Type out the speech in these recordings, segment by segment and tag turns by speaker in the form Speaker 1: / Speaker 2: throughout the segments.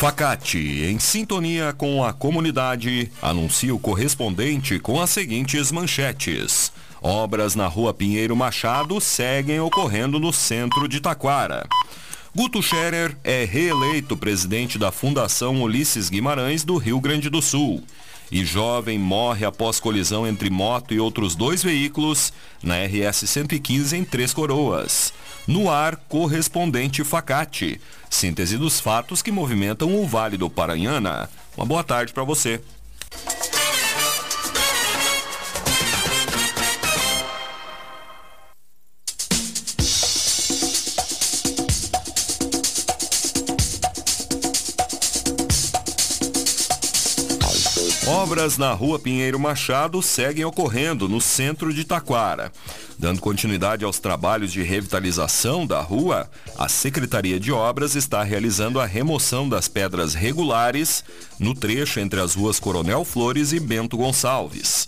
Speaker 1: Facate, em sintonia com a comunidade, anuncia o correspondente com as seguintes manchetes. Obras na rua Pinheiro Machado seguem ocorrendo no centro de Taquara. Guto Scherer é reeleito presidente da Fundação Ulisses Guimarães do Rio Grande do Sul. E jovem morre após colisão entre moto e outros dois veículos na RS 115 em Três Coroas. No ar, correspondente Facate. Síntese dos fatos que movimentam o Vale do Paranhana. Uma boa tarde para você. Obras na rua Pinheiro Machado seguem ocorrendo no centro de Taquara. Dando continuidade aos trabalhos de revitalização da rua, a Secretaria de Obras está realizando a remoção das pedras regulares no trecho entre as ruas Coronel Flores e Bento Gonçalves.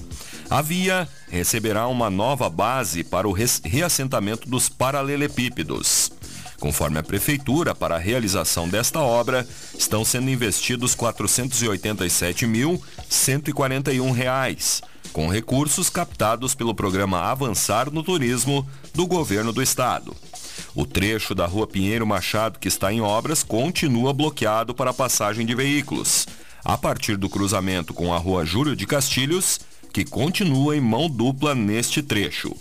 Speaker 1: A via receberá uma nova base para o reassentamento dos paralelepípedos. Conforme a Prefeitura, para a realização desta obra, estão sendo investidos R$ 487.141, com recursos captados pelo programa Avançar no Turismo do Governo do Estado. O trecho da Rua Pinheiro Machado, que está em obras, continua bloqueado para passagem de veículos, a partir do cruzamento com a Rua Júlio de Castilhos, que continua em mão dupla neste trecho.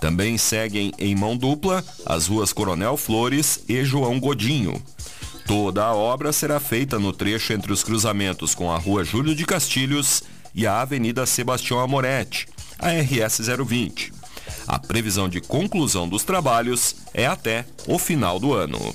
Speaker 1: Também seguem em mão dupla as ruas Coronel Flores e João Godinho. Toda a obra será feita no trecho entre os cruzamentos com a Rua Júlio de Castilhos e a Avenida Sebastião Amoretti, a RS 020. A previsão de conclusão dos trabalhos é até o final do ano.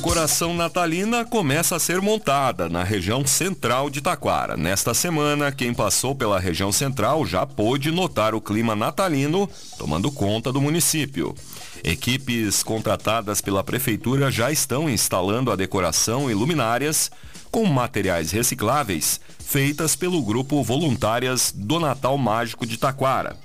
Speaker 1: Decoração natalina começa a ser montada na região central de Taquara. Nesta semana, quem passou pela região central já pôde notar o clima natalino tomando conta do município. Equipes contratadas pela prefeitura já estão instalando a decoração e luminárias com materiais recicláveis feitas pelo grupo Voluntárias do Natal Mágico de Taquara.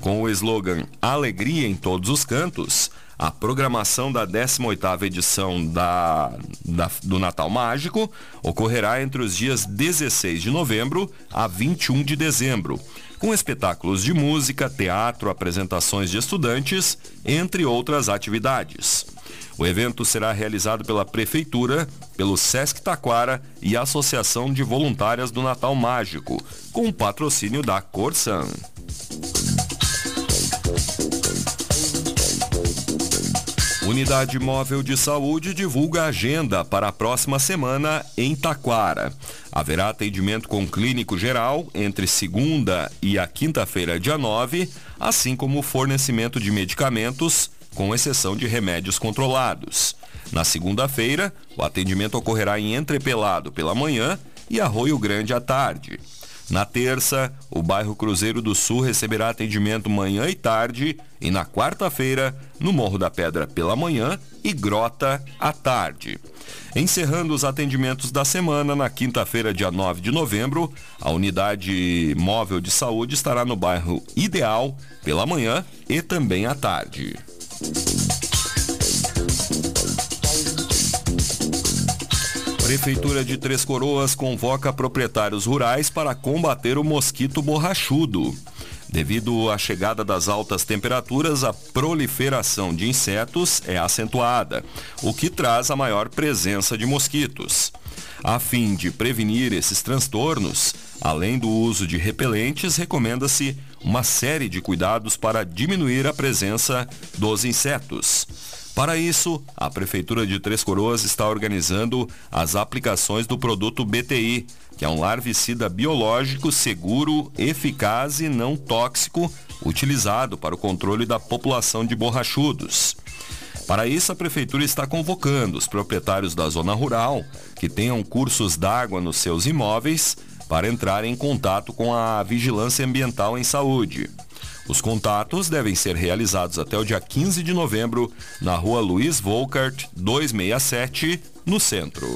Speaker 1: Com o slogan Alegria em todos os cantos, a programação da 18ª edição da, da, do Natal Mágico ocorrerá entre os dias 16 de novembro a 21 de dezembro, com espetáculos de música, teatro, apresentações de estudantes, entre outras atividades. O evento será realizado pela Prefeitura, pelo Sesc Taquara e a Associação de Voluntárias do Natal Mágico, com o patrocínio da Corsan. Unidade Móvel de Saúde divulga a agenda para a próxima semana em Taquara. Haverá atendimento com clínico geral entre segunda e a quinta-feira, dia 9, assim como fornecimento de medicamentos, com exceção de remédios controlados. Na segunda-feira, o atendimento ocorrerá em Entrepelado pela manhã e Arroio Grande à tarde. Na terça, o bairro Cruzeiro do Sul receberá atendimento manhã e tarde e na quarta-feira, no Morro da Pedra pela manhã e Grota à tarde. Encerrando os atendimentos da semana, na quinta-feira, dia 9 de novembro, a unidade móvel de saúde estará no bairro Ideal pela manhã e também à tarde. Prefeitura de Três Coroas convoca proprietários rurais para combater o mosquito borrachudo. Devido à chegada das altas temperaturas, a proliferação de insetos é acentuada, o que traz a maior presença de mosquitos. A fim de prevenir esses transtornos, além do uso de repelentes, recomenda-se uma série de cuidados para diminuir a presença dos insetos. Para isso, a Prefeitura de Três Coroas está organizando as aplicações do produto BTI, que é um larvicida biológico seguro, eficaz e não tóxico, utilizado para o controle da população de borrachudos. Para isso, a Prefeitura está convocando os proprietários da zona rural que tenham cursos d'água nos seus imóveis para entrar em contato com a Vigilância Ambiental em Saúde. Os contatos devem ser realizados até o dia 15 de novembro na rua Luiz Volkart, 267, no centro.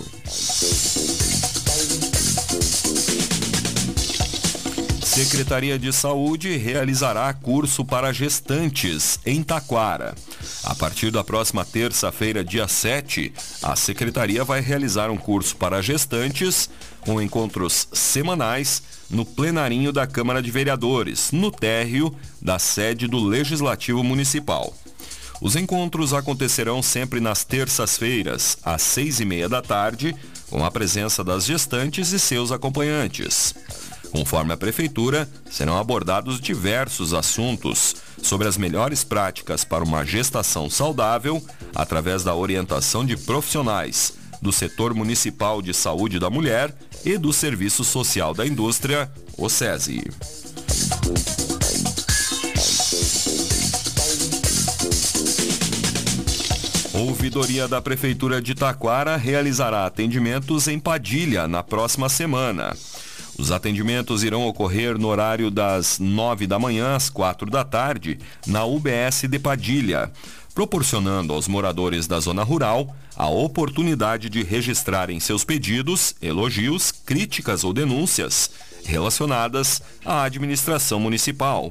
Speaker 1: Secretaria de Saúde realizará curso para gestantes em Taquara. A partir da próxima terça-feira, dia 7, a Secretaria vai realizar um curso para gestantes com encontros semanais no plenarinho da Câmara de Vereadores, no térreo da sede do Legislativo Municipal. Os encontros acontecerão sempre nas terças-feiras, às seis e meia da tarde, com a presença das gestantes e seus acompanhantes. Conforme a Prefeitura, serão abordados diversos assuntos sobre as melhores práticas para uma gestação saudável através da orientação de profissionais do setor municipal de saúde da mulher e do Serviço Social da Indústria, o SESI. Ouvidoria da Prefeitura de Taquara realizará atendimentos em Padilha na próxima semana. Os atendimentos irão ocorrer no horário das 9 da manhã às 4 da tarde, na UBS de Padilha, proporcionando aos moradores da zona rural a oportunidade de registrarem seus pedidos, elogios, críticas ou denúncias relacionadas à administração municipal.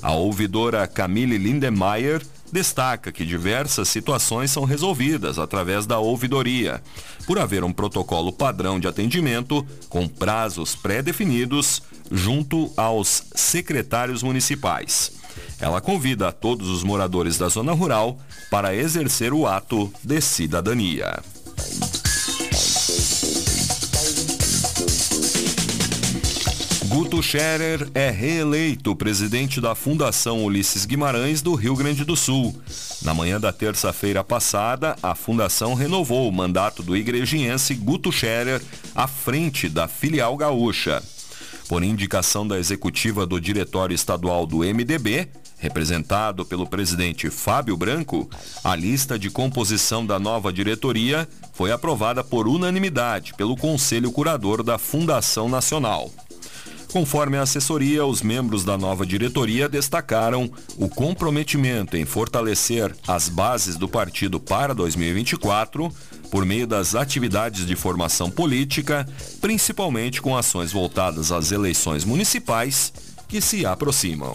Speaker 1: A ouvidora Camille Lindemeyer destaca que diversas situações são resolvidas através da ouvidoria, por haver um protocolo padrão de atendimento com prazos pré-definidos junto aos secretários municipais. Ela convida a todos os moradores da zona rural para exercer o ato de cidadania. Guto Scherer é reeleito presidente da Fundação Ulisses Guimarães do Rio Grande do Sul. Na manhã da terça-feira passada, a fundação renovou o mandato do igrejiense Guto Scherer à frente da filial gaúcha. Por indicação da executiva do Diretório Estadual do MDB, representado pelo presidente Fábio Branco, a lista de composição da nova diretoria foi aprovada por unanimidade pelo Conselho Curador da Fundação Nacional. Conforme a assessoria, os membros da nova diretoria destacaram o comprometimento em fortalecer as bases do partido para 2024 por meio das atividades de formação política, principalmente com ações voltadas às eleições municipais que se aproximam.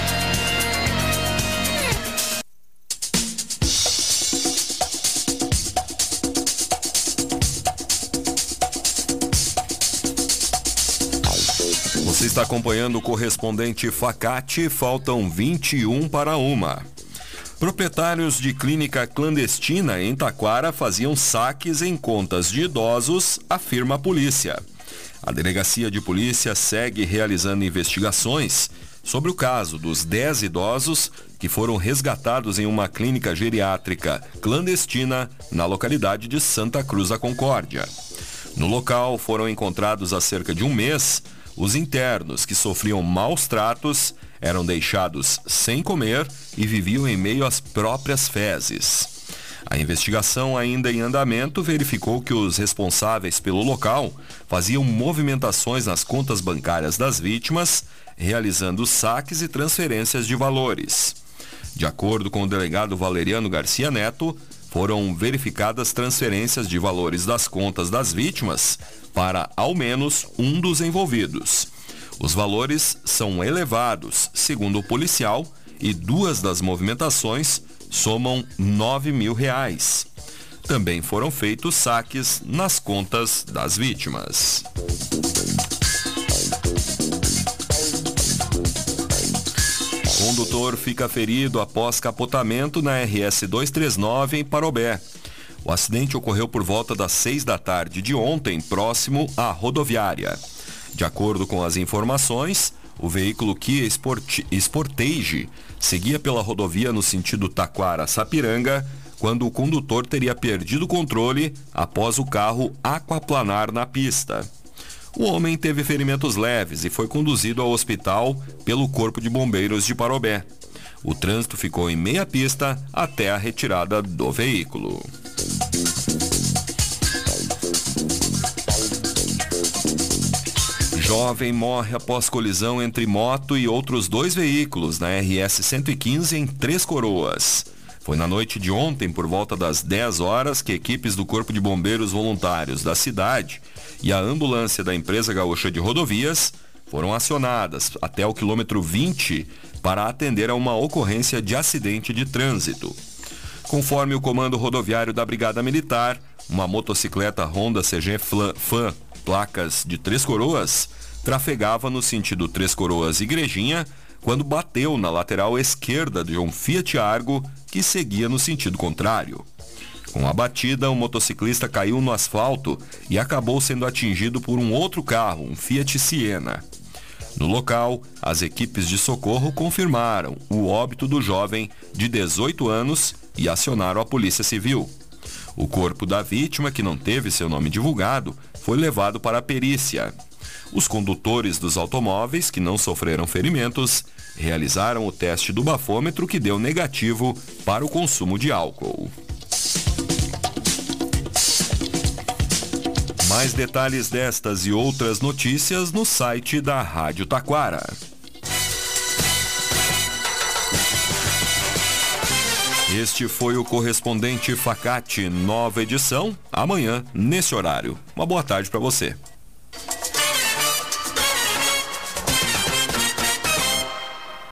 Speaker 1: Você está acompanhando o correspondente Facate, faltam 21 para uma. Proprietários de clínica clandestina em Taquara faziam saques em contas de idosos, afirma a polícia. A delegacia de polícia segue realizando investigações sobre o caso dos 10 idosos que foram resgatados em uma clínica geriátrica clandestina na localidade de Santa Cruz da Concórdia. No local foram encontrados há cerca de um mês os internos que sofriam maus tratos eram deixados sem comer e viviam em meio às próprias fezes. A investigação, ainda em andamento, verificou que os responsáveis pelo local faziam movimentações nas contas bancárias das vítimas, realizando saques e transferências de valores. De acordo com o delegado Valeriano Garcia Neto, foram verificadas transferências de valores das contas das vítimas para ao menos um dos envolvidos. Os valores são elevados, segundo o policial, e duas das movimentações somam 9 mil reais. Também foram feitos saques nas contas das vítimas. Condutor fica ferido após capotamento na RS 239 em Parobé. O acidente ocorreu por volta das 6 da tarde de ontem, próximo à rodoviária. De acordo com as informações, o veículo Kia Sportage seguia pela rodovia no sentido Taquara-Sapiranga, quando o condutor teria perdido o controle após o carro aquaplanar na pista. O homem teve ferimentos leves e foi conduzido ao hospital pelo Corpo de Bombeiros de Parobé. O trânsito ficou em meia pista até a retirada do veículo. Jovem morre após colisão entre moto e outros dois veículos na RS 115 em Três Coroas. Foi na noite de ontem, por volta das 10 horas, que equipes do Corpo de Bombeiros Voluntários da cidade e a ambulância da empresa gaúcha de rodovias foram acionadas até o quilômetro 20 para atender a uma ocorrência de acidente de trânsito. Conforme o comando rodoviário da Brigada Militar, uma motocicleta Honda CG Fan, placas de Três Coroas, trafegava no sentido Três Coroas Igrejinha quando bateu na lateral esquerda de um Fiat Argo que seguia no sentido contrário. Com a batida, o motociclista caiu no asfalto e acabou sendo atingido por um outro carro, um Fiat Siena. No local, as equipes de socorro confirmaram o óbito do jovem de 18 anos e acionaram a Polícia Civil. O corpo da vítima, que não teve seu nome divulgado, foi levado para a perícia. Os condutores dos automóveis, que não sofreram ferimentos, realizaram o teste do bafômetro que deu negativo para o consumo de álcool. Mais detalhes destas e outras notícias no site da Rádio Taquara. Este foi o correspondente Facate, nova edição, amanhã, nesse horário. Uma boa tarde para você.